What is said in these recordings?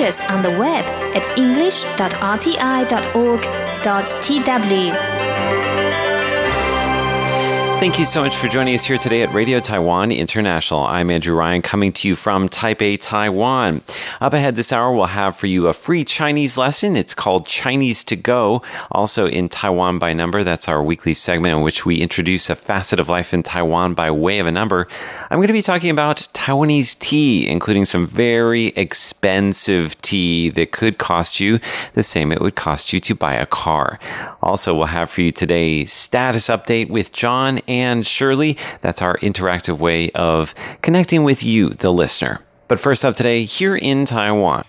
on the web at english.rti.org.tw. Thank you so much for joining us here today at Radio Taiwan International. I'm Andrew Ryan coming to you from Taipei, Taiwan. Up ahead this hour, we'll have for you a free Chinese lesson. It's called Chinese to Go, also in Taiwan by number. That's our weekly segment in which we introduce a facet of life in Taiwan by way of a number. I'm going to be talking about Taiwanese tea, including some very expensive tea that could cost you the same it would cost you to buy a car. Also, we'll have for you today status update with John and Shirley. That's our interactive way of connecting with you, the listener. But first up today, here in Taiwan.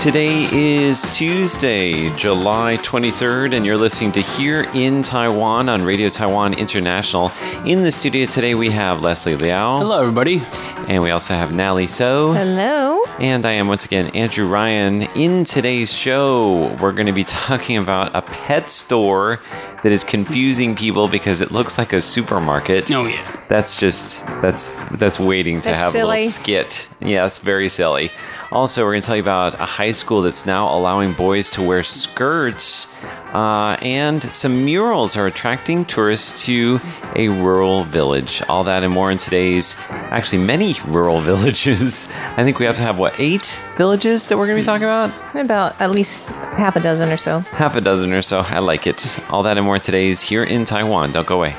Today is Tuesday, July 23rd, and you're listening to Here in Taiwan on Radio Taiwan International. In the studio today, we have Leslie Liao. Hello, everybody. And we also have Natalie So. Hello. And I am once again Andrew Ryan. In today's show, we're going to be talking about a pet store that is confusing people because it looks like a supermarket. Oh, yeah. That's just that's that's waiting to That's have a little skit. Yeah, it's very silly. Also, we're going to tell you about a high school that's now allowing boys to wear skirts, uh, and some murals are attracting tourists to a rural village. All that and more in today's, actually, many rural villages. I think we have to have what eight villages that we're going to be talking about. About at least half a dozen or so. Half a dozen or so. I like it. All that and more in today's here in Taiwan. Don't go away.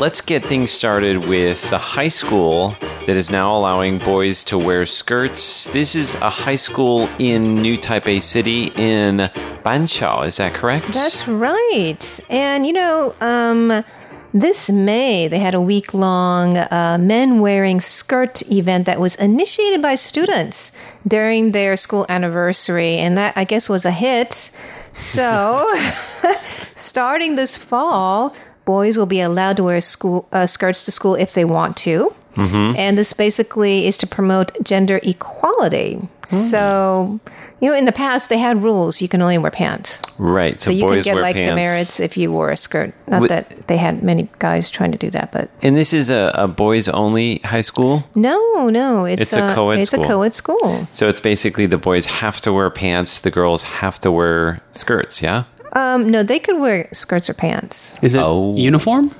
Let's get things started with the high school that is now allowing boys to wear skirts. This is a high school in New Taipei City in Banqiao, is that correct? That's right. And you know, um, this May they had a week long uh, men wearing skirt event that was initiated by students during their school anniversary, and that I guess was a hit. So, starting this fall, boys will be allowed to wear school uh, skirts to school if they want to. And this basically is to promote gender equality. So, you know, in the past they had rules. You can only wear pants. right. So, So, you boys could get like pants. demerits if you wore a skirt. Not that they had many guys trying to do that, but And this is a, a boys only high school? no, no, it's, It's a uh, co-ed It's school. a co-ed school. So it's basically the boys have to wear pants, the girls have to wear skirts, yeah? Um, no, they could wear skirts or pants. Is it Oh. uniform?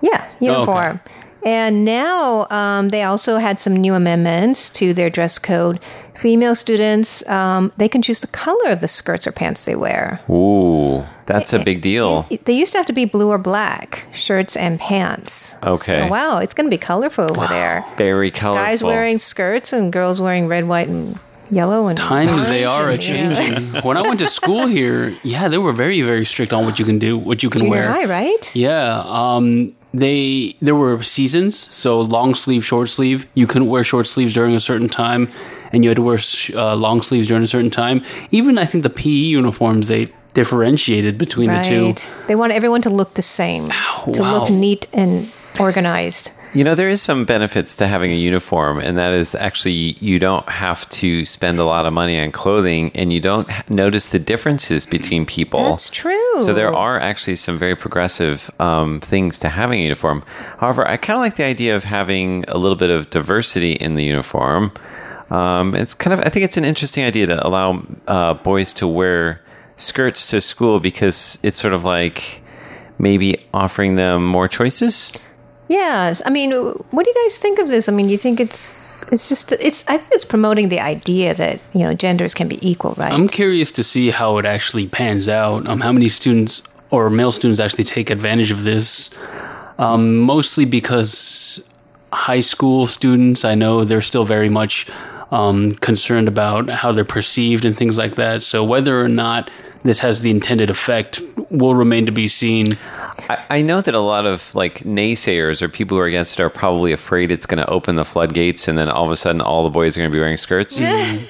Yeah, uniform. And now um, they also had some new amendments to their dress code. Female students, um, they can choose the color of the skirts or pants they wear. Ooh, that's a big deal. They used to have to be blue or black shirts and pants. Okay. So, wow, it's going to be colorful over there. Very colorful. Guys wearing skirts and girls wearing red, white, and yellow. And Times they are a orange and, you know. changing. when I went to school here, yeah, they were very, very strict on what you can do, what you can Junior wear. high, right? Yeah. Um, they there were seasons, so long sleeve, short sleeve. You couldn't wear short sleeves during a certain time, and you had to wear sh- uh, long sleeves during a certain time. Even I think the PE uniforms they differentiated between the two. They want everyone to look the same, to wow. look neat and organized. You know, there is some benefits to having a uniform, and that is actually you don't have to spend a lot of money on clothing, and you don't notice the differences between people. That's true. So there are actually some very progressive um, things to having a uniform. However, I kind of like the idea of having a little bit of diversity in the uniform. Um, it's kind of I think it's an interesting idea to allow uh, boys to wear skirts to school because it's sort of like maybe offering them more choices. Yes. I mean, what do you guys think of this? I mean, you think it's it's just it's I think it's promoting the idea that, you know, genders can be equal, right? I'm curious to see how it actually pans out. Um, how many students or male students actually take advantage of this? Um, mostly because high school students, I know they're still very much um, concerned about how they're perceived and things like that. So whether or not this has the intended effect will remain to be seen. I, I know that a lot of like naysayers or people who are against it are probably afraid it's going to open the floodgates and then all of a sudden all the boys are going to be wearing skirts.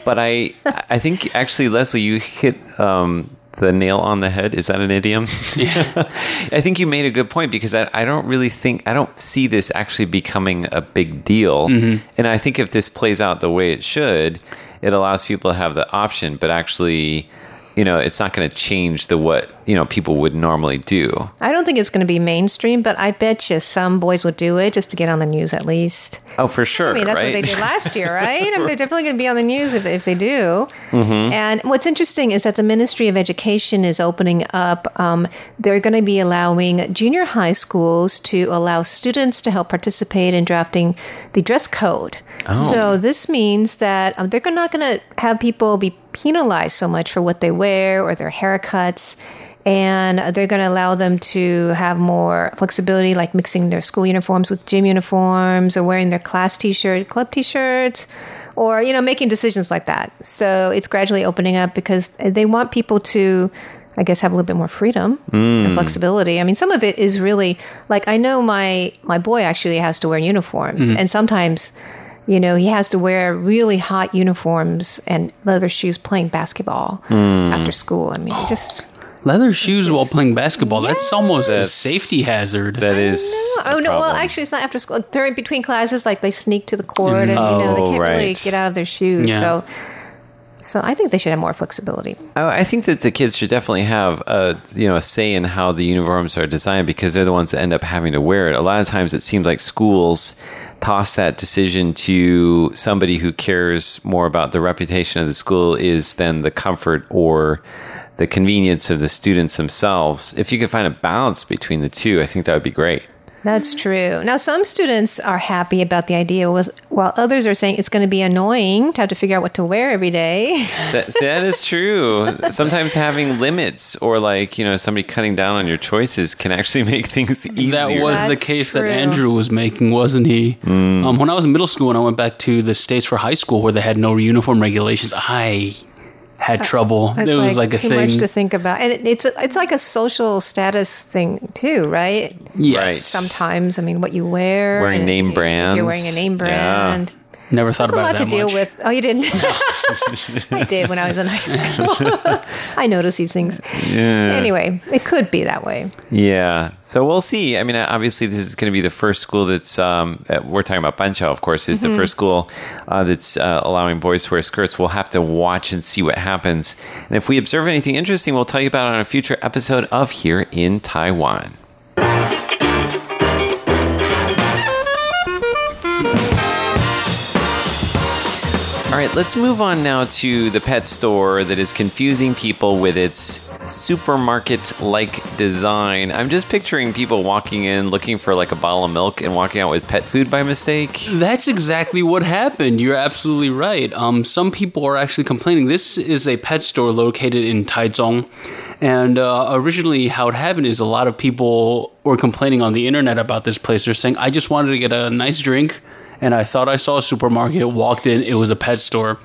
but I, I think actually, Leslie, you hit um, the nail on the head. Is that an idiom? I think you made a good point because I, I don't really think I don't see this actually becoming a big deal. And I think if this plays out the way it should, it allows people to have the option, but actually. You know, it's not going to change the what you know people would normally do. I don't think it's going to be mainstream, but I bet you some boys will do it just to get on the news at least. Oh, for sure. I mean, that's right? what they did last year, right? I mean, they're definitely going to be on the news if, if they do. Mm-hmm. And what's interesting is that the Ministry of Education is opening up. Um, they're going to be allowing junior high schools to allow students to help participate in drafting the dress code. Oh. So this means that um, they're not going to have people be penalized so much for what they wear or their haircuts and they're going to allow them to have more flexibility, like mixing their school uniforms with gym uniforms, or wearing their class T-shirt, club T-shirts, or you know, making decisions like that. So it's gradually opening up because they want people to. I guess have a little bit more freedom and flexibility. I mean, some of it is really like I know my my boy actually has to wear uniforms, and sometimes, you know, he has to wear really hot uniforms and leather shoes playing basketball hmm. after school. I mean, it just Leather shoes while playing basketball. That's almost a safety hazard. That is. Oh a no! Well, actually, it's not after school. During between classes, like they sneak to the court, and you know they mm. Oh, can't really get out of their shoes. Yeah. So, so I think they should have more flexibility. I think that the kids should definitely have a you know a say in how the uniforms are designed because they're the ones that end up having to wear it. A lot of times, it seems like schools toss that decision to somebody who cares more about the reputation of the school is than the comfort or the convenience of the students themselves. If you could find a balance between the two, I think that would be great. That's true. Now, some students are happy about the idea, with, while others are saying it's going to be annoying to have to figure out what to wear every day. That, that is true. Sometimes having limits or like you know somebody cutting down on your choices can actually make things easier. That was the case true. that Andrew was making, wasn't he? Um, when I was in middle school and I went back to the States for high school where they had no uniform regulations, I had trouble. It's It was like, a too thing. much to think about, and it, it's a, it's like a social status thing too, right? yes. Right. Sometimes, I mean, what you wear, Wearing and name if You're wearing a name Yeah. Brand. Never thought That's a lot it to that deal much. with. Oh, you didn't? I did when I was in high school. I notice these things. Yeah. Anyway, it could be that way. Yeah. So we'll see. I mean, obviously, this is going to be the first school that's, um, uh, we're talking about Banqiao, of course, is the first school uh, that's uh, allowing boys to wear skirts. We'll have to watch and see what happens. And if we observe anything interesting, we'll tell you about it on a future episode of Here in Taiwan. All right, let's move on now to the pet store that is confusing people with its supermarket like design. I'm just picturing people walking in looking for like a bottle of milk and walking out with pet food by mistake. That's exactly what happened. You're absolutely right. Um, some people are actually complaining. This is a pet store located in Taichung. And uh, originally, how it happened is a lot of people were complaining on the internet about this place. They're saying, I just wanted to get a nice drink, and I thought I saw a supermarket, walked in, it was a pet store.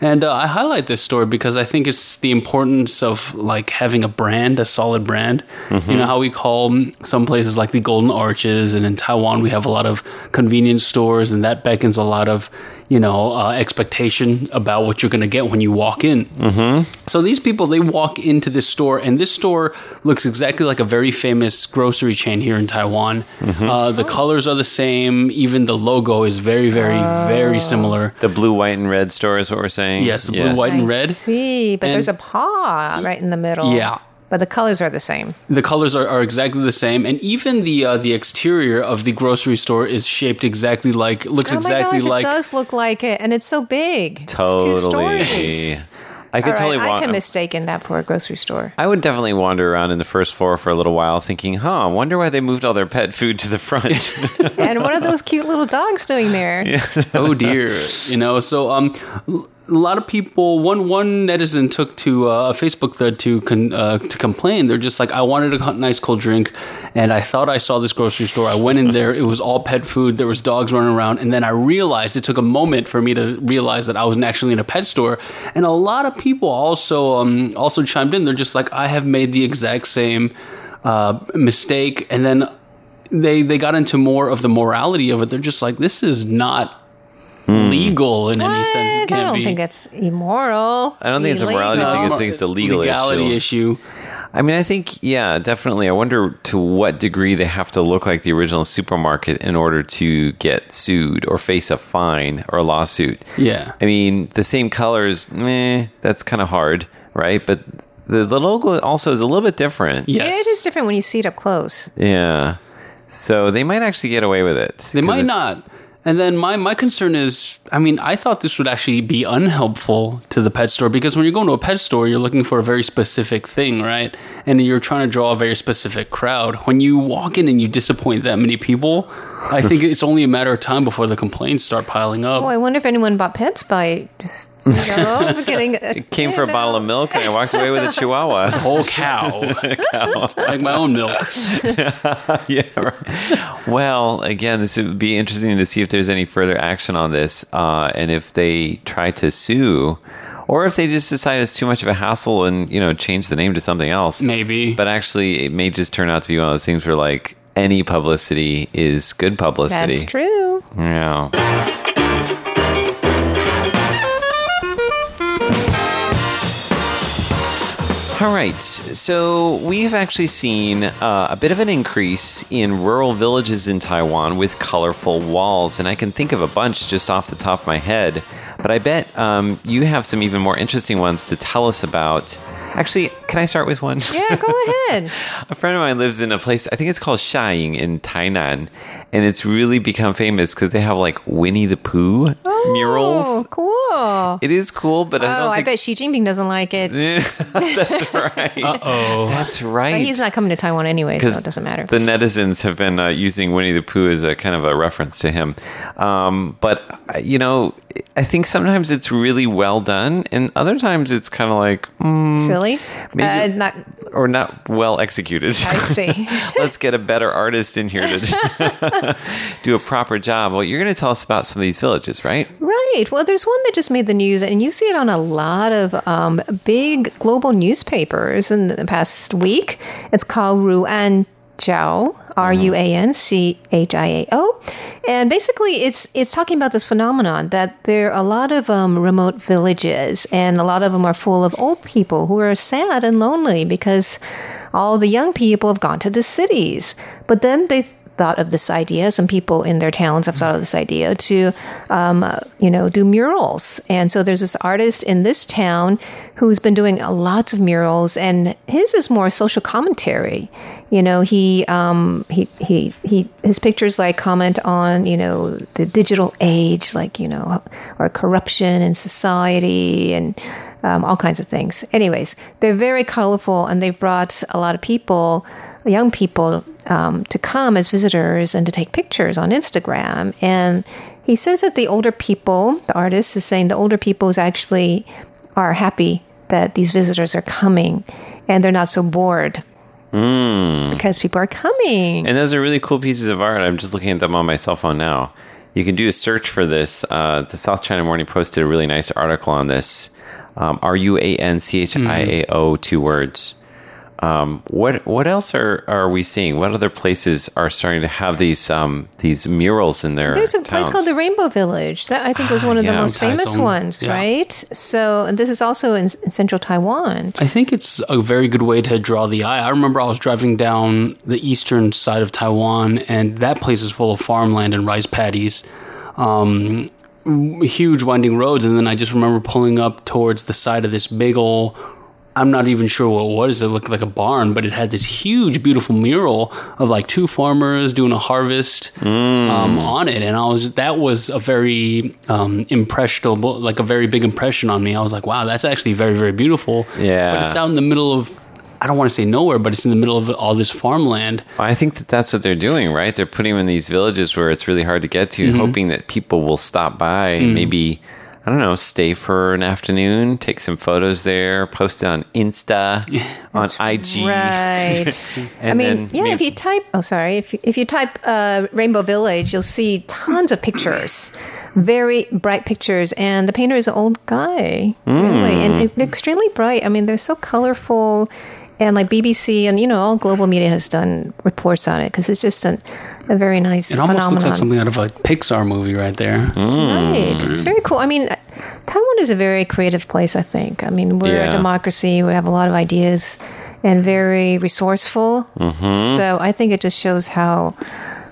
And uh, I highlight this story because I think it's the importance of like having a brand, a solid brand. You know how we call some places like the Golden Arches, and in Taiwan we have a lot of convenience stores, and that beckons a lot of you know uh, expectation about what you're going to get when you walk in. Mm-hmm. So these people they walk into this store, and this store looks exactly like a very famous grocery chain here in Taiwan. Uh, the colors are the same, even the logo is very, very, very similar. The blue, white, and red store is what we're saying. Yes, the blue, white, and I red. see, but And- there's a paw right in the middle. Yeah. But the colors are the same. The colors are, are exactly the same, and even the uh, the exterior of the grocery store is shaped exactly like looks oh exactly my gosh, like it does look like it, and it's so big. It's two Totally. stories. I could All totally right, I want. can mistake in that for a grocery store. I would definitely wander around in the first floor for a little while, thinking, "Huh, wonder why they moved all their pet food to the front." and what are those cute little dogs doing there? oh dear you know so um l- a lot of people one one netizen took to uh, a facebook thread to con, uh, to complain. They're just like i wanted a nice cold drink and i thought i saw this grocery store. I went in there. It was all pet food. There was dogs running around. And then i realized it took a moment for me to realize that i was actually in a pet store. And a lot of people also um also chimed in. They're just like i have made the exact same uh, mistake, and then they they got into more of the morality of it. They're just like, this is not Hmm. legal in any sense. It What? I don't be. think that's immoral. I don't think it's a morality illegal. thing. I think it's a legal legality issue. I mean, I think, yeah, definitely. I wonder to what degree they have to look like the original supermarket in order to get sued or face a fine or a lawsuit. Yeah. I mean, the same colors, meh, that's kind of hard, right? But the, the logo also is a little bit different. Yes. Yeah, it is different when you see it up close. Yeah. So they might actually get away with it. They might not. And then my, my concern is, I mean, I thought this would actually be unhelpful to the pet store because when you're going to a pet store, you're looking for a very specific thing, right? And you're trying to draw a very specific crowd. When you walk in and you disappoint that many people, I think it's only a matter of time before the complaints start piling up. Oh, I wonder if anyone bought Pets by just you know getting. A, It came for a bottle of milk and I walked away with a chihuahua. Whole cow, cow. like my own milk. yeah. Right. Well, again, this would be interesting to see if there's any further action on this, uh, and if they try to sue, or if they just decide it's too much of a hassle and you know change the name to something else. Maybe. But actually, it may just turn out to be one of those things where like any publicity is good publicity. That's true. Yeah. All right. So we've actually seen uh, a bit of an increase in rural villages in Taiwan with colorful walls. And I can think of a bunch just off the top of my head. But I bet um, you have some even more interesting ones to tell us about. Actually, can I start with one? Yeah, go ahead. A friend of mine lives in a place, I think it's called Xiaying in Tainan, and it's really become famous because they have like Winnie the Pooh Oh, murals. cool. It is cool, but I Oh, don't I bet Xi Jinping doesn't like it. that's right. Oh. That's right. But he's not coming to Taiwan anyway, so 'Cause it doesn't matter. The netizens have been uh, using Winnie the Pooh as a kind of a reference to him. Um, but, uh, you know, I think sometimes it's really well done, and other times it's kind of like, mm, Silly. maybe- Uh, not. or not well executed. I see. Let's get a better artist in here to do a proper job. Well, you're going to tell us about some of these villages, right? Right. Well, there's one that just made the news, and you see it on a lot of um, big global newspapers in the past week. It's called Ruan Jiao, R U A N C H I A O, and basically it's it's talking about this phenomenon that there are a lot of um, remote villages, and a lot of them are full of old people who are sad and lonely because all the young people have gone to the cities, but then they thought of this idea. Some people in their towns have thought of this idea to, um, uh, you know, do murals. And so there's this artist in this town who's been doing lots of murals, and his is more social commentary. You know, he um, he he he his pictures like comment on you know the digital age, like you know, or corruption in society and. Um, all kinds of things. Anyways, they're very colorful, and they've brought a lot of people, young people, um, to come as visitors and to take pictures on Instagram. And he says that the older people, the artist is saying the older people is actually are happy that these visitors are coming, and they're not so bored because people are coming. And those are really cool pieces of art. I'm just looking at them on my cell phone now. You can do a search for this. Uh, the South China Morning Post did a really nice article on this. Um, R U A N C H I A O, two words. Um, what what else are, are we seeing? What other places are starting to have these um, these murals in their There's a place called the Rainbow Village. That I think was Ah, one of the yeah. most famous Taichung. ones, Yeah. right? So this is also in, in central Taiwan. I think it's a very good way to draw the eye. I remember I was driving down the eastern side of Taiwan, and that place is full of farmland and rice paddies. Um, huge winding roads, and then I just remember pulling up towards the side of this big ol' I'm not even sure what it was. It looked like a barn, but it had this huge, beautiful mural of like two farmers doing a harvest um, on it, and I was that was a very um, impressionable, like a very big impression on me. I was like, wow, that's actually very, very beautiful. Yeah. but it's out in the middle of I don't want to say nowhere, but it's in the middle of all this farmland. I think that that's what they're doing, right? They're putting them in these villages where it's really hard to get to, hoping that people will stop by, maybe, I don't know, stay for an afternoon, take some photos there, post it on Insta, on IG. Right. I mean, then yeah, if you type, oh, sorry, if you, if you type uh, Rainbow Village, you'll see tons of pictures, very bright pictures. And the painter is an old guy, really. And it- extremely bright. I mean, they're so colorful. And like BBC and you know all global media has done reports on it because it's just an, a very nice It almost phenomenon. looks like something out of a Pixar movie right there. Right. It's very cool. I mean, Taiwan is a very creative place, I think. I mean, we're Yeah. a democracy, we have a lot of ideas and very resourceful. Mm-hmm. So I think it just shows how,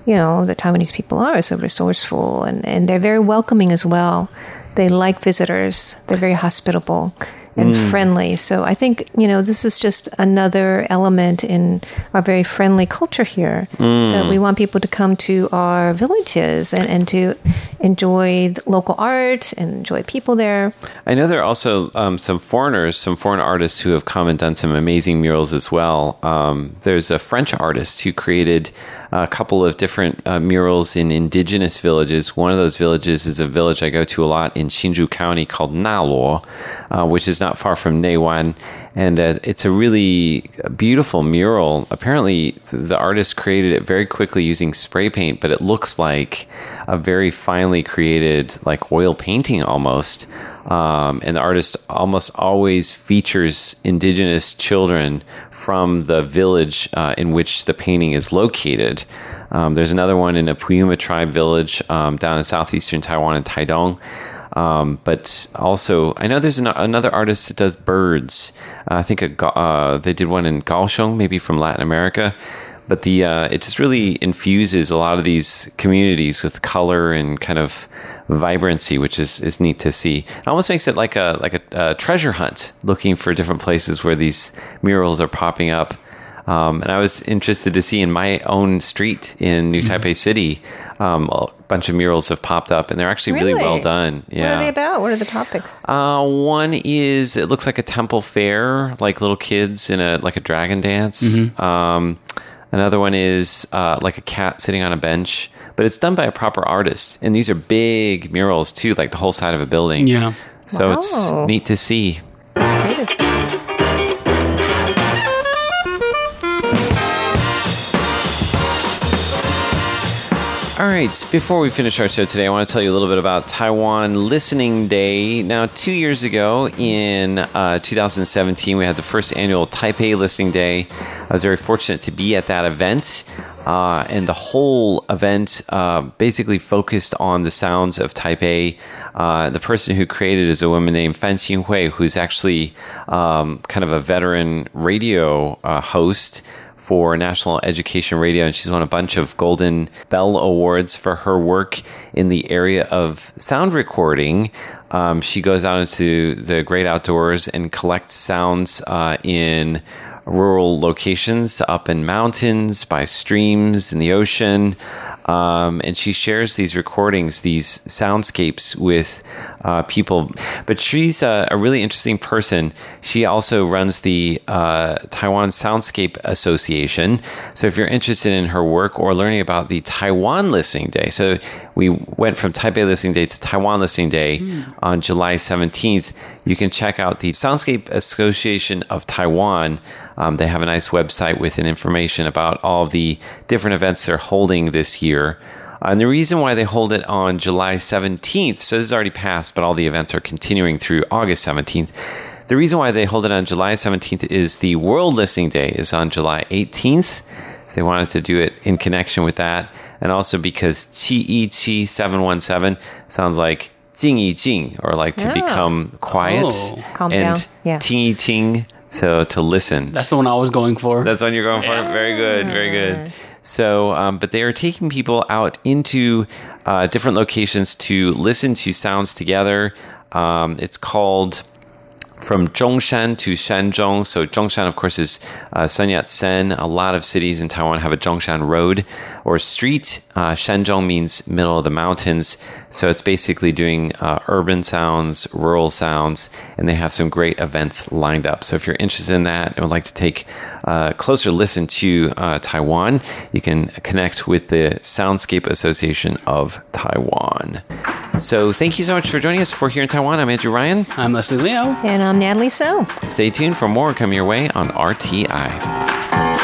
you know, the Taiwanese people are so resourceful and, and they're very welcoming as well. They like visitors, they're very hospitable. And Mm. friendly. So I think, you know, this is just another element in our very friendly culture here Mm. that we want people to come to our villages and, and to enjoy the local art and enjoy people there. I know there are also um, some foreigners, some foreign artists who have come and done some amazing murals as well. Um, there's a French artist who created a couple of different uh, murals in indigenous villages. One of those villages is a village I go to a lot in Hsinchu County called Naluo, uh, which is not far from Neiwan. And uh, it's a really beautiful mural. Apparently, the artist created it very quickly using spray paint, but it looks like a very finely created, like oil painting almost. Um, and the artist almost always features indigenous children from the village uh, in which the painting is located. Um, there's another one in a Puyuma tribe village um, down in southeastern Taiwan in Taidong. Um, but also, I know there's an, another artist that does birds. Uh, I think a, uh, they did one in Kaohsiung, maybe from Latin America. But the uh, it just really infuses a lot of these communities with color and kind of vibrancy, which is, is neat to see. It almost makes it like a like a, a treasure hunt, looking for different places where these murals are popping up. Um, and I was interested to see in my own street in New Taipei City, um, bunch of murals have popped up, and they're actually really, well done. Yeah. What are they about? What are the topics? Uh, one is it looks like a temple fair, like little kids in a like a dragon dance. Um, another one is uh, like a cat sitting on a bench, but it's done by a proper artist. And these are big murals too, like the whole side of a building. Yeah. So Wow. it's neat to see. Creative. All right, before we finish our show today, I want to tell you a little bit about Taiwan Listening Day. Now, two years ago in uh, 2017, we had the first annual Taipei Listening Day. I was very fortunate to be at that event. Uh, and the whole event uh, basically focused on the sounds of Taipei. Uh, the person who created is a woman named Fan Xinhui, who's actually um, kind of a veteran radio uh, host for National Education Radio, and she's won a bunch of Golden Bell Awards for her work in the area of sound recording. Um, she goes out into the great outdoors and collects sounds uh, in rural locations, up in mountains, by streams, in the ocean. Um, and she shares these recordings, these soundscapes with uh, people. But she's a, a really interesting person. She also runs the uh, Taiwan Soundscape Association. So if you're interested in her work or learning about the Taiwan Listening Day, so we went from Taipei Listening Day to Taiwan Listening Day on July 17th. You can check out the Soundscape Association of Taiwan. Um, they have a nice website with an information about all the different events they're holding this year. And the reason why they hold it on July 17th, so this is already passed, but all the events are continuing through August 17th. The reason why they hold it on July 17th is the World Listening Day is on July 18th. So they wanted to do it in connection with that. And also because Qi Yi Qi 717 sounds like Jing Yi Jing, or like to Ah. become quiet. Oh. Calm and down. Yeah. Ting Ting, so to listen. That's the one I was going for. That's what you're going for. Very good, very good. So, um, but they are taking people out into uh, different locations to listen to sounds together. Um, it's called from Zhongshan to Shanzhong. So Zhongshan, of course, is uh, Sun Yat-sen. A lot of cities in Taiwan have a Zhongshan Road or street. Uh, Shanzhong means middle of the mountains. So it's basically doing uh, urban sounds, rural sounds, and they have some great events lined up. So if you're interested in that and would like to take a closer listen to uh, Taiwan, you can connect with the Soundscape Association of Taiwan. So thank you so much for joining us for Here in Taiwan. I'm Andrew Ryan. I'm Leslie Leo. And I'm Natalie So. Stay tuned for more coming your way on RTI.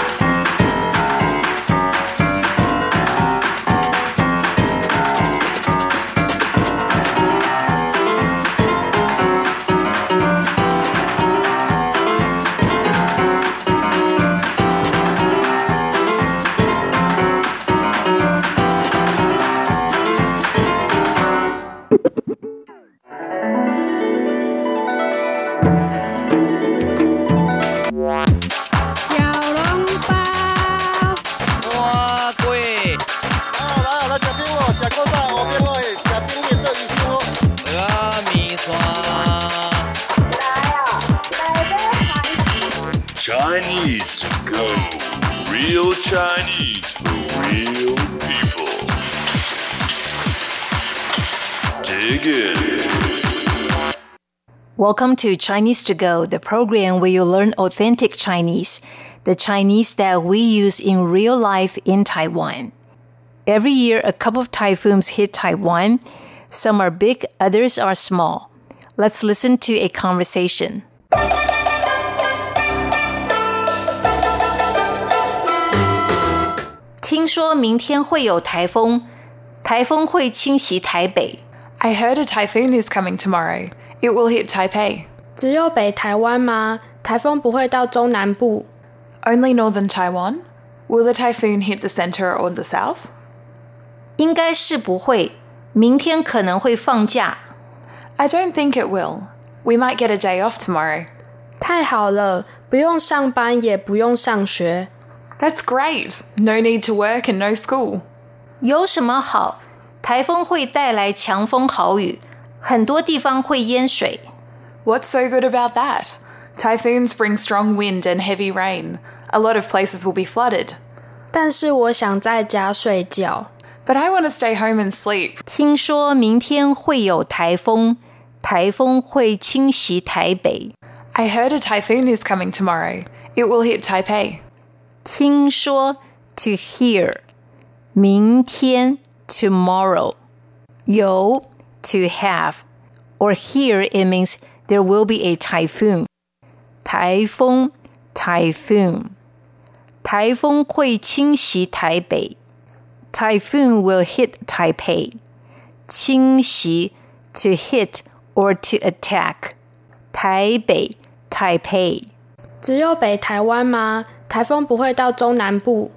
Chinese to go. Real Chinese for real people. Dig in. Welcome to Chinese to Go, the program where you learn authentic Chinese, the Chinese that we use in real life in Taiwan. Every year, a couple of typhoons hit Taiwan. Some are big, others are small. Let's listen to a conversation. 听说明天会有台风，台风会侵袭台北。 I heard a typhoon is coming tomorrow. It will hit Taipei. 只有北台湾吗？台风不会到中南部？ Only northern Taiwan? Will the typhoon hit the center or the south? 应该是不会，明天可能会放假。 I don't think it will. We might get a day off tomorrow. 太好了，不用上班，也不用上学。 That's great. No need to work and no school. 有什么好？台风会带来强风豪雨，很多地方会淹水。 What's so good about that? Typhoons bring strong wind and heavy rain. A lot of places will be flooded. 但是我想在家睡觉。 But I want to stay home and sleep. 听说明天会有台风，台风会侵袭台北。 I heard a typhoon is coming tomorrow. It will hit Taipei. 听说 to hear，明天 tomorrow，有 to have or here it means there will be a typhoon。台风 typhoon，台风会侵袭台北。Typhoon will hit Taipei. 侵袭 to hit or to attack. 台北 Taipei. 只有北台湾吗？台风不会到中南部？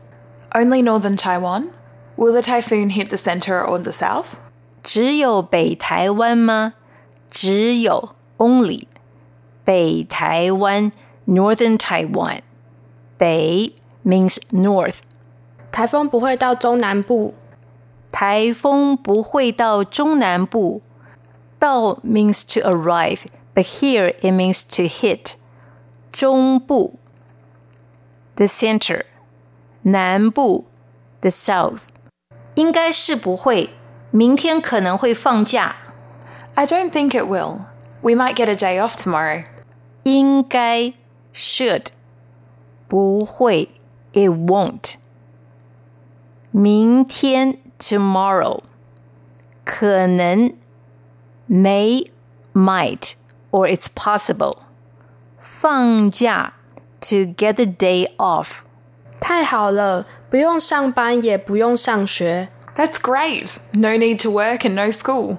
Only northern Taiwan? Will the typhoon hit the center or the south? 只有北台湾吗？只有 only 北台湾 Northern Taiwan。北 means north。台风不会到中南部？台风不会到中南部。到 means to arrive, but here it means to hit. 中部 the center，南部 the south。应该是不会，明天可能会放假。 I don't think it will. We might get a day off tomorrow. 应该 should 不会 it won't。明天 tomorrow 可能 may might or it's possible。 放假 to get the day off。太好了，不用上班，也不用上学。 That's great. No need to work and no school.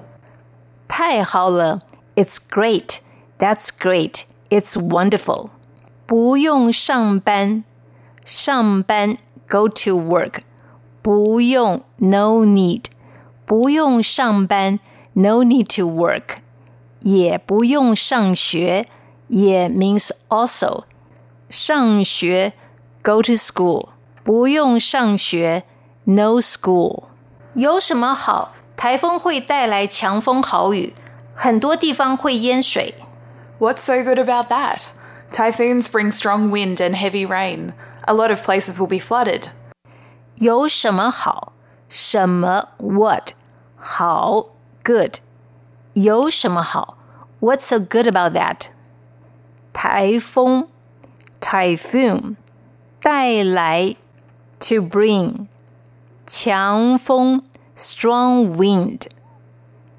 太好了，It's great. That's great. It's wonderful. 不用上班，上班 go to work. 不用 no need. 不用上班 no need to work. 也不用上学， 也 means also. 上学 go to school. 不用上学 no school. 有什么好？台风会带来强风豪雨，很多地方会淹水。 What's so good about that? Typhoons bring strong wind and heavy rain. A lot of places will be flooded. 有什么好？什么 what 好 good？有什么好？What's so good about that？ 台风 typhoon 带来 to bring 强风 strong wind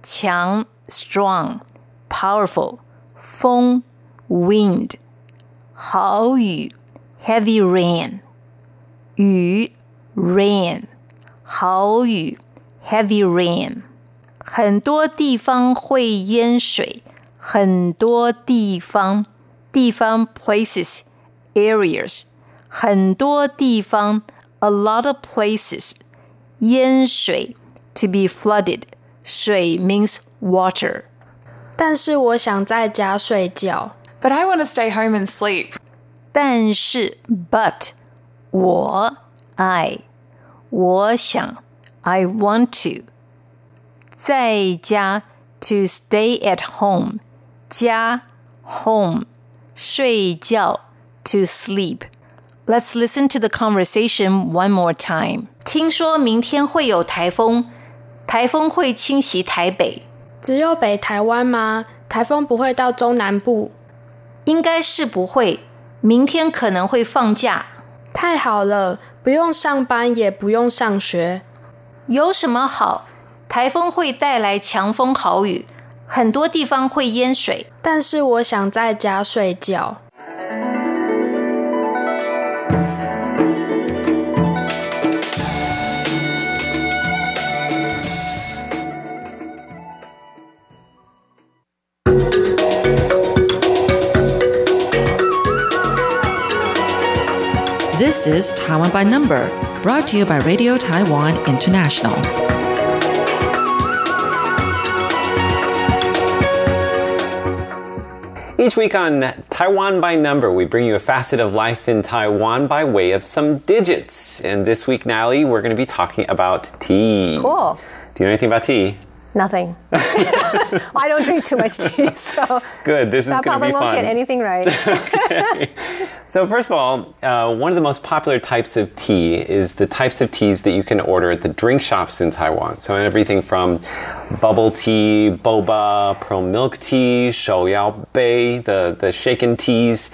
强 strong powerful 风 wind 豪雨 heavy rain 雨 rain 豪雨 heavy rain 很多地方会淹水，很多地方 地方 places areas 很多地方 a lot of places 淹水 to be flooded 水 means water 但是我想在家睡觉。 But I want to stay home and sleep. 但是 but 我 I 我想 I want to 在家 to stay at home 家 home 睡觉 to sleep. Let's listen to the conversation one more time. 听说明天会有台风，台风会侵袭台北，只有北台湾吗？台风不会到中南部？应该是不会。明天可能会放假。太好了，不用上班，也不用上学。有什么好？台风会带来强风豪雨， 很多地方会淹水。但是我想在家睡觉。This is Taiwan by Number, brought to you by Radio Taiwan International. Each week on Taiwan by Number, we bring you a facet of life in Taiwan by way of some digits. And this week, Natalie, we're going to be talking about tea. Cool. Do you know anything about tea? Nothing. I don't drink too much tea, so Good. This is going to probably be won't get anything right. So, first of all, uh, one of the most popular types of tea is the types of teas that you can order at the drink shops in Taiwan. So, everything from bubble tea, boba, pearl milk tea, shou yao bei, the, the shaken teas.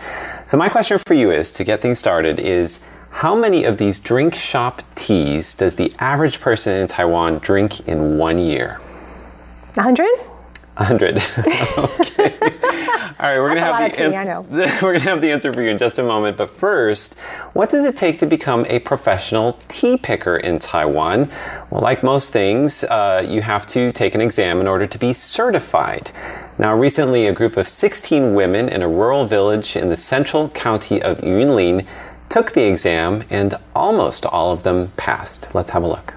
So, my question for you is to get things started is how many of these drink shop teas does the average person in Taiwan drink in one year? 100? 100. okay. All right, we're going to have the of tea, ans- I know. we're going to have the answer for you in just a moment, but first, what does it take to become a professional tea picker in Taiwan? Well, like most things, uh, you have to take an exam in order to be certified. Now, recently, a group of 16 women in a rural village in the central county of Yunlin took the exam, and almost all of them passed. Let's have a look.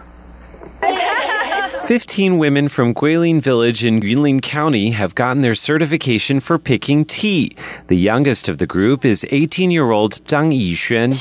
15 women from Guilin Village in Guiling County have gotten their certification for picking tea. The youngest of the group is 18-year-old Zhang Yixuan.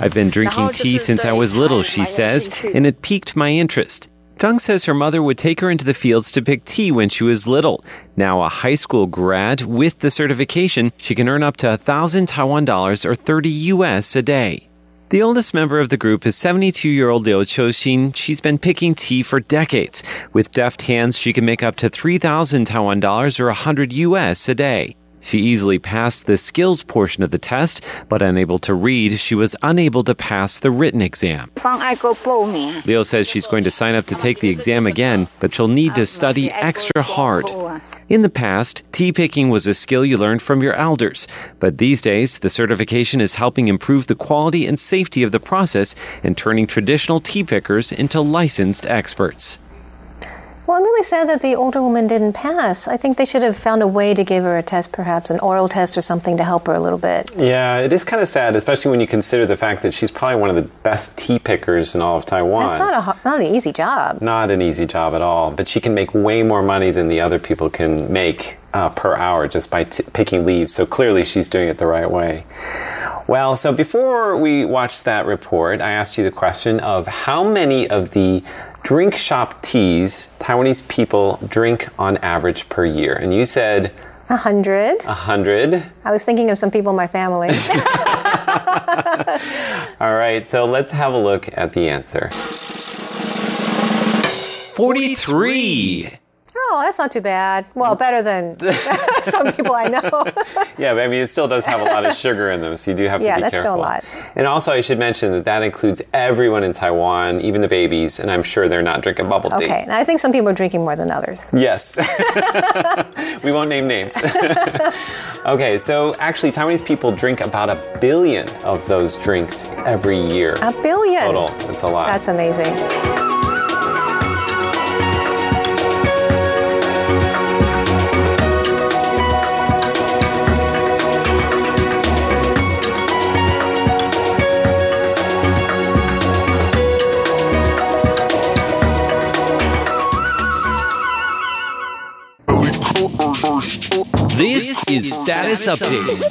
I've been drinking tea since I was little, she says, and it piqued my interest. Zhang says her mother would take her into the fields to pick tea when she was little. Now a high school grad with the certification, she can earn up to 1000 Taiwan dollars or 30 US a day. The oldest member of the group is 72 year old Liu Choxin. She's been picking tea for decades. With deft hands, she can make up to 3,000 Taiwan dollars or 100 US a day. She easily passed the skills portion of the test, but unable to read, she was unable to pass the written exam. Leo says she's going to sign up to take the exam again, but she'll need to study extra hard. In the past, tea picking was a skill you learned from your elders, but these days, the certification is helping improve the quality and safety of the process and turning traditional tea pickers into licensed experts. Well, I'm really sad that the older woman didn't pass. I think they should have found a way to give her a test, perhaps an oral test or something to help her a little bit. Yeah, it is kind of sad, especially when you consider the fact that she's probably one of the best tea pickers in all of Taiwan. That's not a not an easy job. not an easy job at all, but she can make way more money than the other people can make uh, per hour just by t- picking leaves. So clearly she's doing it the right way. Well, so before we watched that report, I asked you the question of how many of the drink shop teas Taiwanese people drink on average per year. And you said A hundred. A 100. I was thinking of some people in my family. All right, so let's have a look at the answer. 43. Oh, that's not too bad. Well, better than some people I know. Yeah, but I mean, it still does have a lot of sugar in them, so you do have to Yeah, be that's careful. still a lot. And also, I should mention that that includes everyone in Taiwan, even the babies, and I'm sure they're not drinking bubble tea. okay, and I think some people are drinking more than others. Yes. we won't name names. okay, so actually, Taiwanese people drink about a billion of those drinks every year. A billion. Total. That's a lot. That's amazing. This is Status Update.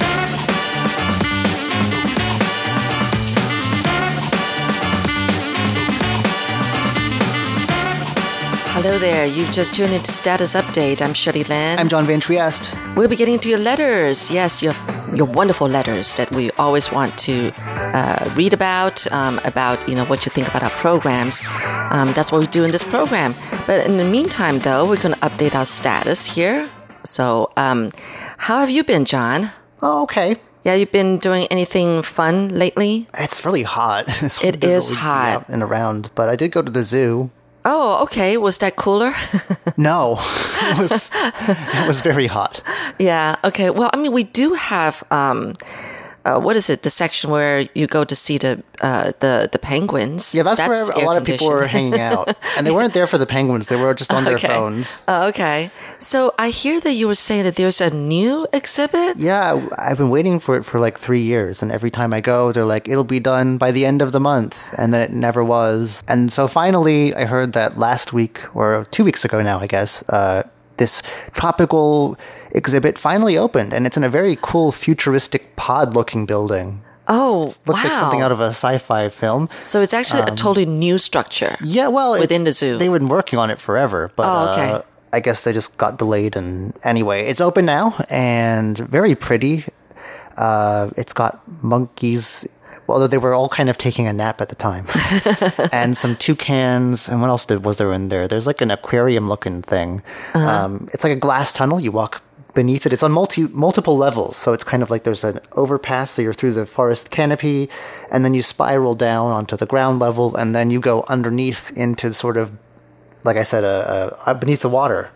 Hello there. You've just tuned into Status Update. I'm Shirley Lin. I'm John Van Trieste. We'll be getting to your letters. Yes, your your wonderful letters that we always want to uh, read about, um, about you know what you think about our programs. Um, that's what we do in this program. But in the meantime, though, we're going to update our status here. So, um, how have you been, John? Oh, okay. Yeah, you've been doing anything fun lately? It's really hot. It's It is hot. and around, but I did go to the zoo. Oh, okay. Was that cooler? No, it was it was very hot. Yeah. Okay. Well, I mean, we do have um, uh, what is it? The section where you go to see the uh, the the penguins. Yeah, that's, where a lot of people were hanging out, and they weren't there for the penguins. They were just on their phones. Oh, okay. So I hear that you were saying that there's a new exhibit. Yeah, I've been waiting for it for like three years, and every time I go, they're like, "It'll be done by the end of the month," and then it never was. And so finally, I heard that last week or two weeks ago now, I guess, uh, this tropical exhibit finally opened, and it's in a very cool, futuristic pod-looking building. Oh, Looks like something out of a sci-fi film. So it's actually a totally new structure. Yeah, well, Within the zoo. they've been working on it forever, but Oh, okay. uh, I guess they just got delayed. And anyway, it's open now and very pretty. Uh, it's got monkeys, although they were all kind of taking a nap at the time, and some toucans. And what else did, was there in there? There's like an aquarium-looking thing. Uh-huh. Um, it's like a glass tunnel. You walk beneath it. It's on multi multiple levels, so it's kind of like there's an overpass. So you're through the forest canopy, and then you spiral down onto the ground level, and then you go underneath into sort of, like I said, uh, uh, beneath the water,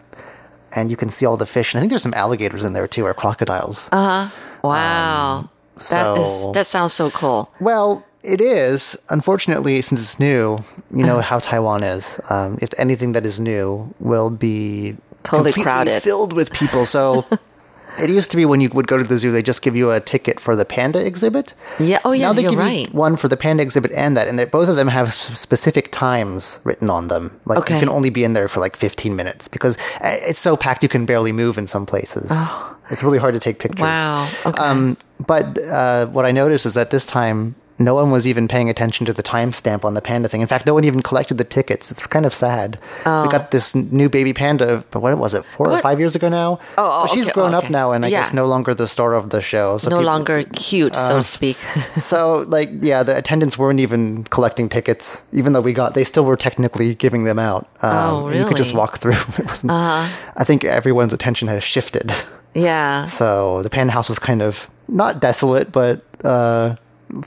and you can see all the fish. And I think there's some alligators in there too, or crocodiles. Uh huh. Wow. That is so- that sounds so cool. Well, it is. Unfortunately, since it's new, you know how Taiwan is. Um, if anything that is new will be Totally crowded. filled with people. So it used to be when you would go to the zoo, they just give you a ticket for the panda exhibit. Yeah. Oh, yeah. now they you're give right. you one for the panda exhibit and that, and they, both of them have specific times written on them. Like Okay. you can only be in there for like 15 minutes because uh, it's so packed you can barely move in some places. Oh. It's really hard to take pictures. Wow. Okay. Um, but uh, what I noticed is that this time no one was even paying attention to the timestamp on the panda thing. In fact, no one even collected the tickets. It's kind of sad. We got this new baby panda, but what was it, four or Oh. Five years ago now? Oh, oh, she's okay, grown up okay. now, and I Yeah. guess no longer the star of the show. So no people- longer cute, so Uh, to speak. so, like, yeah, the attendants weren't even collecting tickets, even though we got. They still were technically giving them out. Um, Oh, and You could just walk through. It wasn't. I think everyone's attention has shifted. yeah. So the panda house was kind of not desolate, but uh,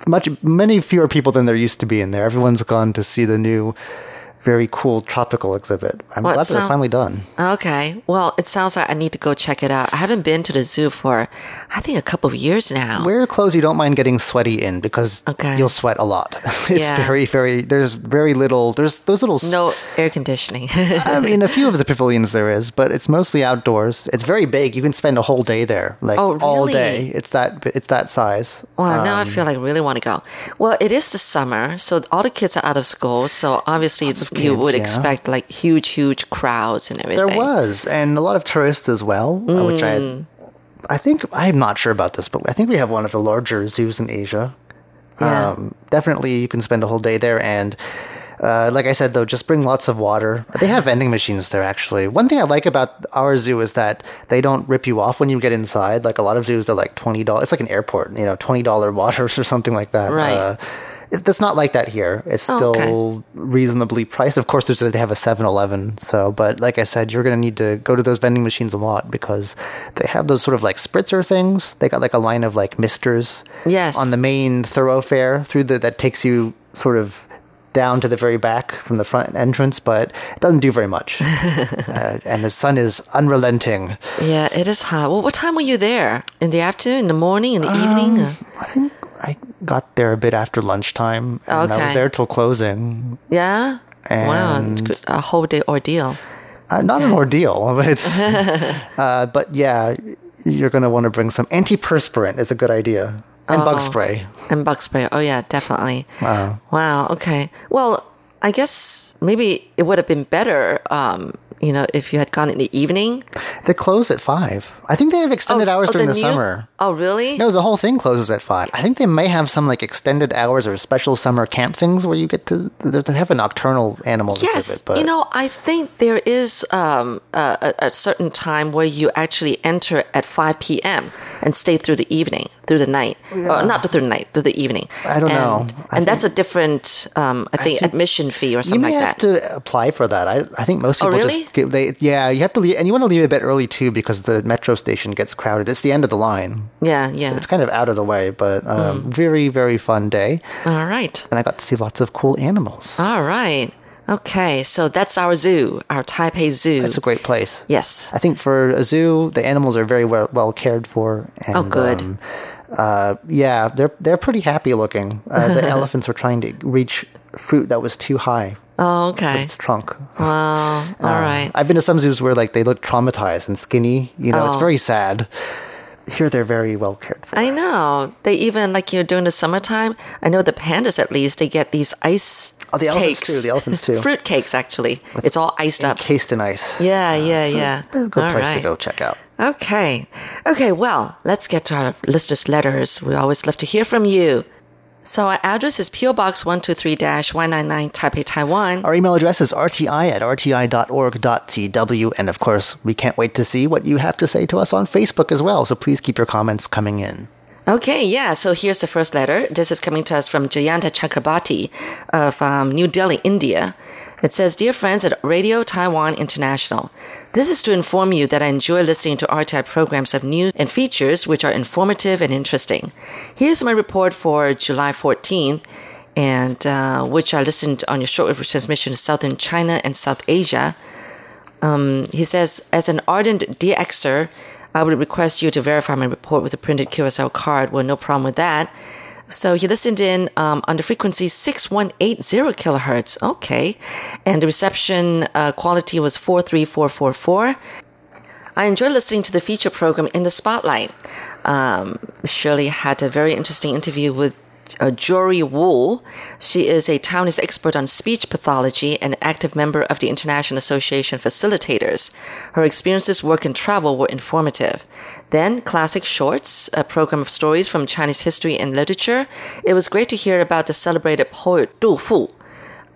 much many fewer people than there used to be in there. Everyone's gone to see the new, very cool tropical exhibit. I'm Well, glad that they're finally done. Okay. Well, it sounds like I need to go check it out. I haven't been to the zoo for, I think, a couple of years now. Wear clothes you don't mind getting sweaty in because Okay. you'll sweat a lot. it's Yeah. very, very. There's very little. There's those little. no air conditioning. I mean, a few of the pavilions there is, but it's mostly outdoors. It's very big. You can spend a whole day there, like Oh, all day. It's that. It's that size. Wow, now I Um, feel like I really want to go. Well, it is the summer, so all the kids are out of school. So obviously, of you would yeah. expect like huge, huge crowds and everything. There was, and a lot of tourists as well, uh, which Mm. I, I think I'm not sure about this, but I think we have one of the larger zoos in Asia. Yeah. Um, definitely, you can spend a whole day there, and uh, like I said, though, just bring lots of water. They have vending machines there. Actually, one thing I like about our zoo is that they don't rip you off when you get inside. Like a lot of zoos, they're like twenty dollars. It's like an airport, you know, twenty dollar waters or something like that. Right. Uh, it's, not like that here. It's Oh, still okay. reasonably priced. Of course, there's a, they have a 7-Eleven. So, but like I said, you're going to need to go to those vending machines a lot because they have those sort of like spritzer things. They got like a line of like misters. Yes. On the main thoroughfare through the that takes you sort of down to the very back from the front entrance, but it doesn't do very much. uh, and the sun is unrelenting. Yeah, it is hot. Well, what time were you there? In the afternoon, in the morning, in the Um, evening? I think I got there a bit after lunchtime, and I was there till closing. Yeah. wow, and- good. a whole day ordeal. Uh, not an ordeal, but it's. uh, but yeah, you're going to want to bring some antiperspirant. Is a good idea, and bug Oh. spray. And bug spray. Oh yeah, definitely. Wow. Wow. Okay. Well, I guess maybe it would have been better um, you know, if you had gone in the evening. They close at five. I think they have extended hours oh, during the, new- summer. Oh, really? No, the whole thing closes at five. I think they may have some like extended hours or special summer camp things where you get to they have a nocturnal animal Yes, exhibit. But you know, I think there is um, a, a certain time where you actually enter at 5 p.m. and stay through the evening, through the night. Or not through the night, through the evening. I don't and, know. I and that's a different, um, I think, admission fee or you something may like have that. to apply for that. I I think most Oh, people really? just get, they yeah you have to leave and you want to leave a bit early too because the metro station gets crowded. It's the end of the line. yeah, So yeah. it's kind of out of the way, but um, Hmm. very very fun day, All right. and I got to see lots of cool animals. All right. Okay, so that's our zoo, our Taipei Zoo. It's a great place. yes. I think for a zoo, the animals are very well, well cared for. And, Oh, good. Um, uh, yeah, they're they're pretty happy looking. Uh, the elephants were trying to reach fruit that was too high Oh, with okay. its trunk. Well, all Uh, right. I've been to some zoos where like they look traumatized and skinny. You know, it's Oh. very sad. Here, they're very well cared for. I know. They even like you know during the summertime. I know the pandas at least they get these ice Oh, the elephants cakes. too, the elephants too. Fruit cakes actually. it's all iced up. Encased in ice. Yeah, yeah, yeah. A good All place to go check out. Okay. Okay, well, let's get to our listeners' letters. We always love to hear from you. So our address is PO Box 123-199 Taipei, Taiwan. Our email address is rti at rti.org.tw. And of course, we can't wait to see what you have to say to us on Facebook as well. So please keep your comments coming in. Okay, yeah. So here's the first letter. This is coming to us from Jayanta Chakrabarti of um, New Delhi, India. It says, Dear friends at Radio Taiwan International, this is to inform you that I enjoy listening to RTI programs of news and features which are informative and interesting. Here's my report for July 14th, and uh, which I listened on your shortwave transmission to Southern China and South Asia. Um, he says, as an ardent DXer, I would request you to verify my report with a printed QSL card. Well, no problem with that. So he listened in um, on the frequency 6180 kilohertz. Okay. And the reception uh, quality was 43444. I enjoyed listening to the feature program in the spotlight. Um, Shirley had a very interesting interview with uh, Jory Wu. She is a Taiwanese expert on speech pathology and active member of the International Association Facilitators. Her experiences, work, and travel were informative. Then, Classic Shorts, a program of stories from Chinese history and literature. It was great to hear about the celebrated poet Du Fu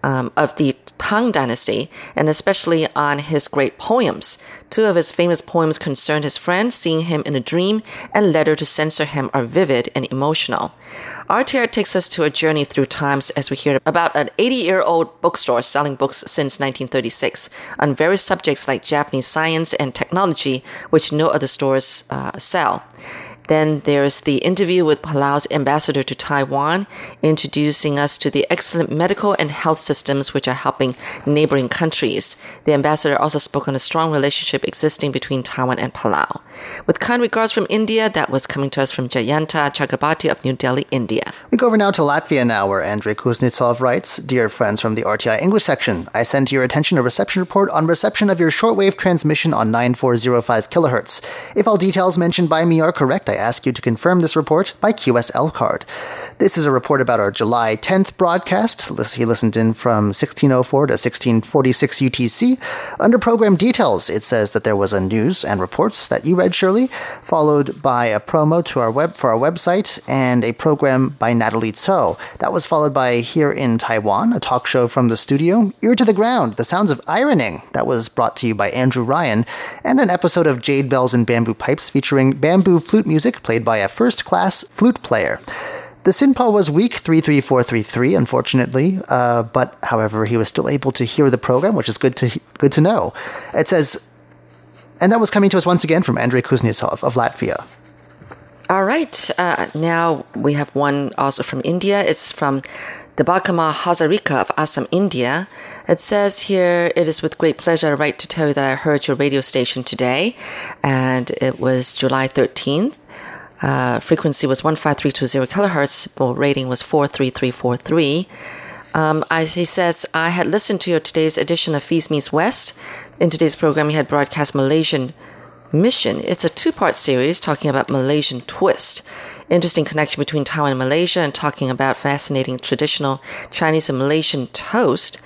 um, of the Tang Dynasty, and especially on his great poems. Two of his famous poems concerned his friend seeing him in a dream, and letter to censor him are vivid and emotional. RTR takes us to a journey through times as we hear about an 80 year old bookstore selling books since 1936 on various subjects like Japanese science and technology, which no other stores uh, sell. Then there's the interview with Palau's ambassador to Taiwan, introducing us to the excellent medical and health systems which are helping neighboring countries. The ambassador also spoke on a strong relationship existing between Taiwan and Palau. With kind regards from India, that was coming to us from Jayanta Chakrabarti of New Delhi, India. We go over now to Latvia now, where Andrei Kuznetsov writes Dear friends from the RTI English section, I send to your attention a reception report on reception of your shortwave transmission on 9405 kilohertz. If all details mentioned by me are correct, I ask you to confirm this report by QSL card. This is a report about our July 10th broadcast. He listened in from 1604 to 1646 UTC. Under program details, it says that there was a news and reports that you read, Shirley, followed by a promo to our web for our website and a program by Natalie So. That was followed by Here in Taiwan, a talk show from the studio, Ear to the Ground, The Sounds of Ironing. That was brought to you by Andrew Ryan, and an episode of Jade Bells and Bamboo Pipes featuring bamboo flute music played by a first class flute player. The SINPO was weak 33433, unfortunately, uh, but however, he was still able to hear the program, which is good to good to know. It says, and that was coming to us once again from Andrei Kuznetsov of Latvia. All right. Uh, now we have one also from India. It's from Debakama Hazarika of Assam, India. It says here, it is with great pleasure I write to tell you that I heard your radio station today, and it was July 13th. Uh, frequency was 15320 kilohertz, rating was 43343. Um, I, he says, I had listened to your today's edition of East Meets West. In today's program, you had broadcast Malaysian Mission. It's a two part series talking about Malaysian twist. Interesting connection between Taiwan and Malaysia and talking about fascinating traditional Chinese and Malaysian toast.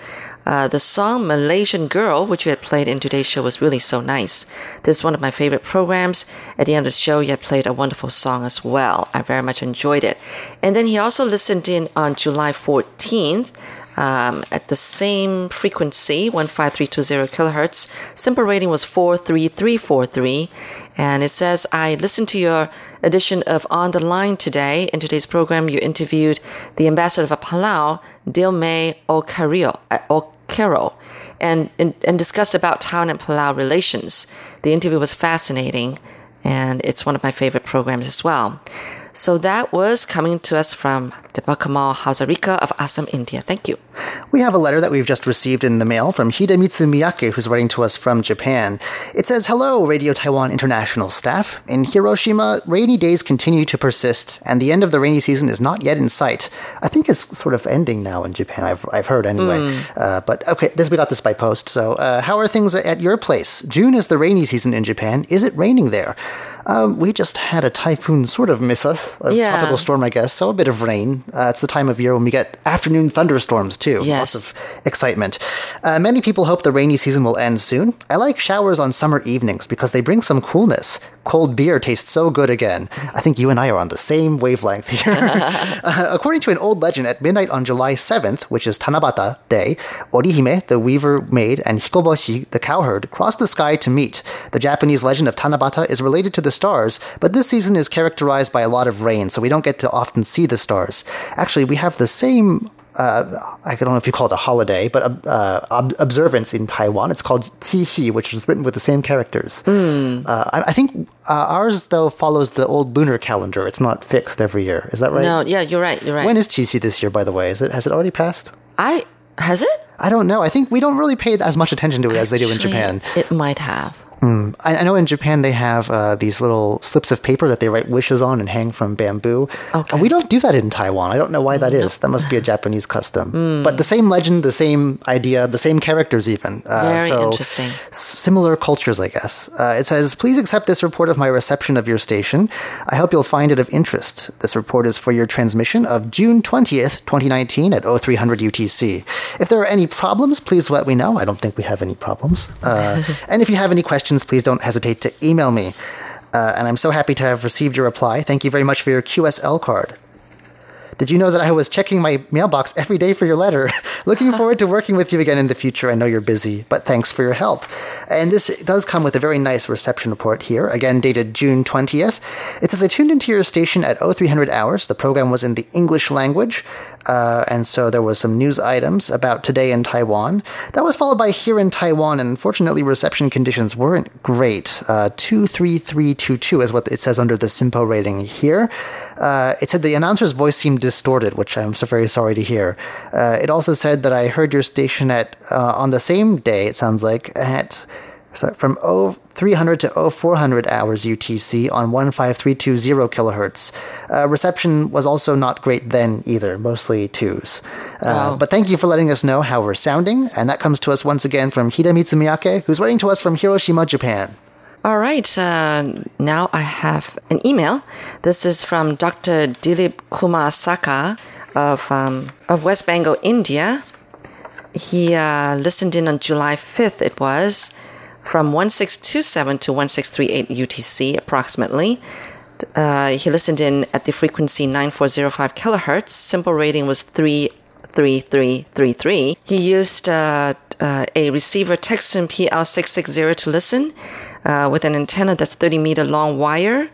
Uh, the song Malaysian Girl, which you had played in today's show, was really so nice. This is one of my favorite programs. At the end of the show, you had played a wonderful song as well. I very much enjoyed it. And then he also listened in on July 14th um, at the same frequency, 15320 kilohertz. SINPO rating was 43343. And it says, I listened to your edition of On the Line today. In today's program, you interviewed the ambassador of Palau, Ocario, uh, Ocaro, and, and, and discussed about Taiwan and Palau relations. The interview was fascinating, and it's one of my favorite programs as well. So that was coming to us from Deba Kamal Hazarika of Assam, India. Thank you. We have a letter that we've just received in the mail from Hidemitsu Miyake, who's writing to us from Japan. It says, Hello, Radio Taiwan International staff. In Hiroshima, rainy days continue to persist, and the end of the rainy season is not yet in sight. I think it's sort of ending now in Japan, I've, I've heard anyway. Uh, but okay, this we got this by post. So, uh, how are things at your place? June is the rainy season in Japan. Is it raining there? Um, we just had a typhoon sort of miss us, a Yeah. tropical storm, I guess. So a bit of rain. Uh, it's the time of year when we get afternoon thunderstorms too. Yes. Lots of excitement. Uh, many people hope the rainy season will end soon. I like showers on summer evenings because they bring some coolness. Cold beer tastes so good again. I think you and I are on the same wavelength here. Uh, according to an old legend, at midnight on July 7th, which is Tanabata Day, Orihime, the weaver maid, and Hikoboshi, the cowherd, cross the sky to meet. The Japanese legend of Tanabata is related to the stars, but this season is characterized by a lot of rain, so we don't get to often see the stars. Actually, we have the same. Uh, I don't know if you call it a holiday, but uh, uh, ob- observance in Taiwan. It's called Qixi, which is written with the same characters. Uh, I, I think uh, ours, though, follows the old lunar calendar. It's not fixed every year. Is that right? No, yeah, you're right. You're right. When is Qixi this year, by the way? Is it has it already passed? I has it? I don't know. I think we don't really pay as much attention to it as they do in Japan. It might have. I, I know in Japan they have uh, these little slips of paper that they write wishes on and hang from bamboo. Okay. And we don't do that in Taiwan. I don't know why that is. That must be a Japanese custom. Hmm. But the same legend, the same idea, the same characters even. Uh, Very so interesting. Similar cultures, I guess. Uh, it says, please accept this report of my reception of your station. I hope you'll find it of interest. This report is for your transmission of June 20th, 2019 at 0300 UTC. If there are any problems, please let me know. I don't think we have any problems. Uh, and if you have any questions, please don't hesitate to email me. Uh, and I'm so happy to have received your reply. Thank you very much for your QSL card. Did you know that I was checking my mailbox every day for your letter? Looking forward to working with you again in the future. I know you're busy, but thanks for your help. And this does come with a very nice reception report here, again dated June 20th. It says, I tuned into your station at 0300 hours. The program was in the English language, uh, and so there was some news items about today in Taiwan. That was followed by here in Taiwan, and unfortunately, reception conditions weren't great. Uh, 23322 is what it says under the SINPO rating here. Uh, it said the announcer's voice seemed distorted, which I'm so very sorry to hear. Uh, it also said that I heard your station at uh, on the same day. It sounds like at so from 0300 to 0400 hours UTC on 15320 kilohertz. Uh, reception was also not great then either, mostly twos. Uh, But thank you for letting us know how we're sounding, and that comes to us once again from Hidemitsu Miyake, who's writing to us from Hiroshima, Japan. All right. Uh, now I have an email. This is from Dr. Dilip Kumar Saka of um, of West Bengal, India. He uh, listened in on July 5th, it was, from 1627 to 1638 UTC approximately. Uh, he listened in at the frequency 9405 kilohertz. SINPO rating was 33333. He used uh, uh, a receiver Tecsun PL660 to listen uh, with an antenna that's 30 meter long wire.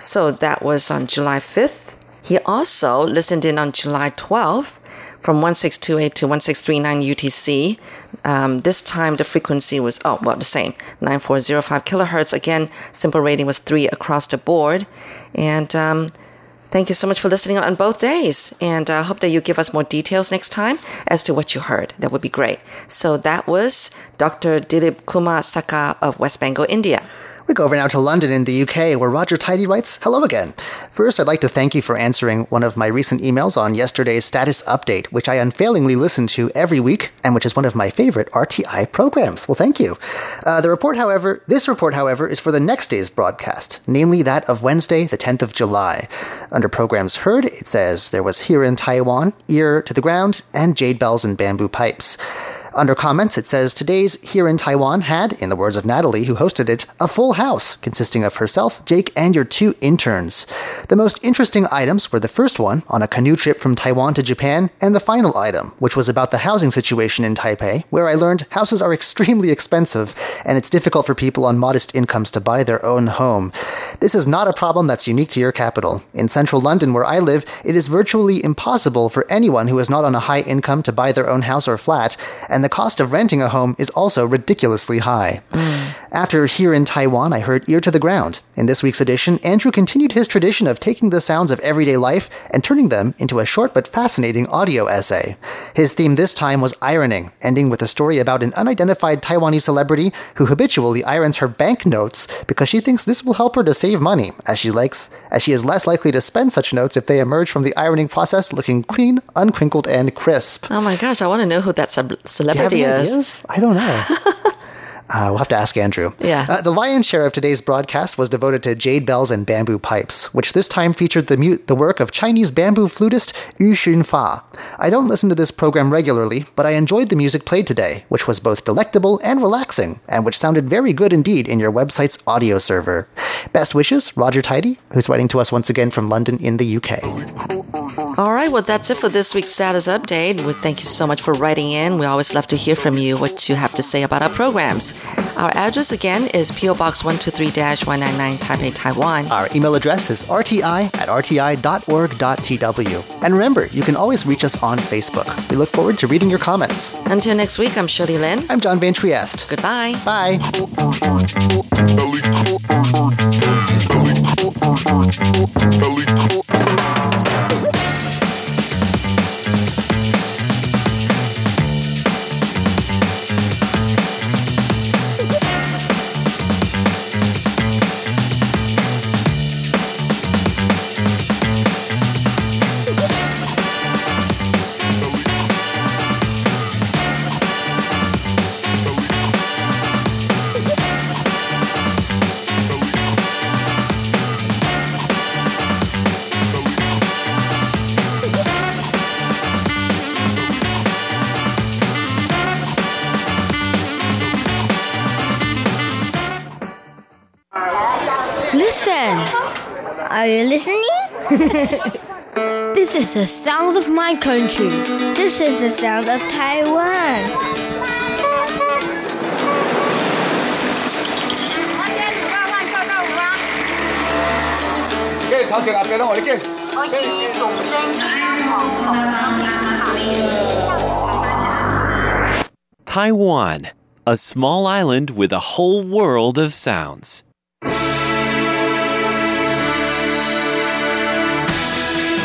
So that was on July 5th. He also listened in on July 12th from 1628 to 1639 UTC. Um, this time the frequency was, oh, well, the same 9405 kilohertz. Again, SINPO rating was 3 across the board. And um, thank you so much for listening on both days. And I hope that you give us more details next time as to what you heard. That would be great. So that was Dr. Dilip Kumar Saka of West Bengal, India. We go over now to London in the UK, where Roger Tidy writes, Hello again. First, I'd like to thank you for answering one of my recent emails on yesterday's status update, which I unfailingly listen to every week, and which is one of my favorite RTI programs. Well, thank you. Uh, the report, however, this report, however, is for the next day's broadcast, namely that of Wednesday, the 10th of July. Under programs heard, it says there was Here in Taiwan, Ear to the Ground, and Jade Bells and Bamboo Pipes. Under comments, it says today's Here in Taiwan had, in the words of Natalie, who hosted it, a full house consisting of herself, Jake, and your two interns. The most interesting items were the first one on a canoe trip from Taiwan to Japan, and the final item, which was about the housing situation in Taipei, where I learned houses are extremely expensive and it's difficult for people on modest incomes to buy their own home. This is not a problem that's unique to your capital. In central London, where I live, it is virtually impossible for anyone who is not on a high income to buy their own house or flat, and the cost of renting a home is also ridiculously high. Mm. After Here in Taiwan, I heard Ear to the Ground. In this week's edition, Andrew continued his tradition of taking the sounds of everyday life and turning them into a short but fascinating audio essay. His theme this time was ironing, ending with a story about an unidentified Taiwanese celebrity who habitually irons her banknotes because she thinks this will help her to save money, as she likes as she is less likely to spend such notes if they emerge from the ironing process looking clean, uncrinkled, and crisp. Oh my gosh, I want to know who that ce- Do you have any ideas? I don't know. Uh, we'll have to ask Andrew. Yeah. Uh, the lion's share of today's broadcast was devoted to jade bells and bamboo pipes, which this time featured the, mute, the work of Chinese bamboo flutist Yu Xunfa. I don't listen to this program regularly, but I enjoyed the music played today, which was both delectable and relaxing, and which sounded very good indeed in your website's audio server. Best wishes, Roger Tidy, who's writing to us once again from London in the UK. All right, well, that's it for this week's status update. We thank you so much for writing in. We always love to hear from you, what you have to say about our programs. Our address again is PO Box 123 199 Taipei, Taiwan. Our email address is rti at rti.org.tw. And remember, you can always reach us on Facebook. We look forward to reading your comments. Until next week, I'm Shirley Lin. I'm John Van Trieste. Goodbye. Bye. Country. This is the sound of Taiwan. Taiwan, a small island with a whole world of sounds.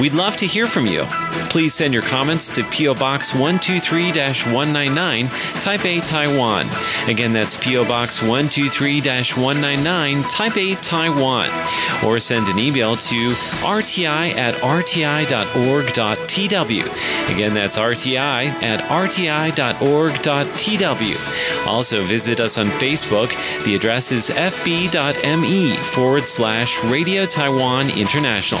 We'd love to hear from you. Please send your comments to PO Box 123 199, Taipei, Taiwan. Again, that's PO Box 123 199, Taipei, Taiwan. Or send an email to rti at rti.org.tw. Again, that's rti at rti.org.tw. Also, visit us on Facebook. The address is fb.me forward slash Radio Taiwan International.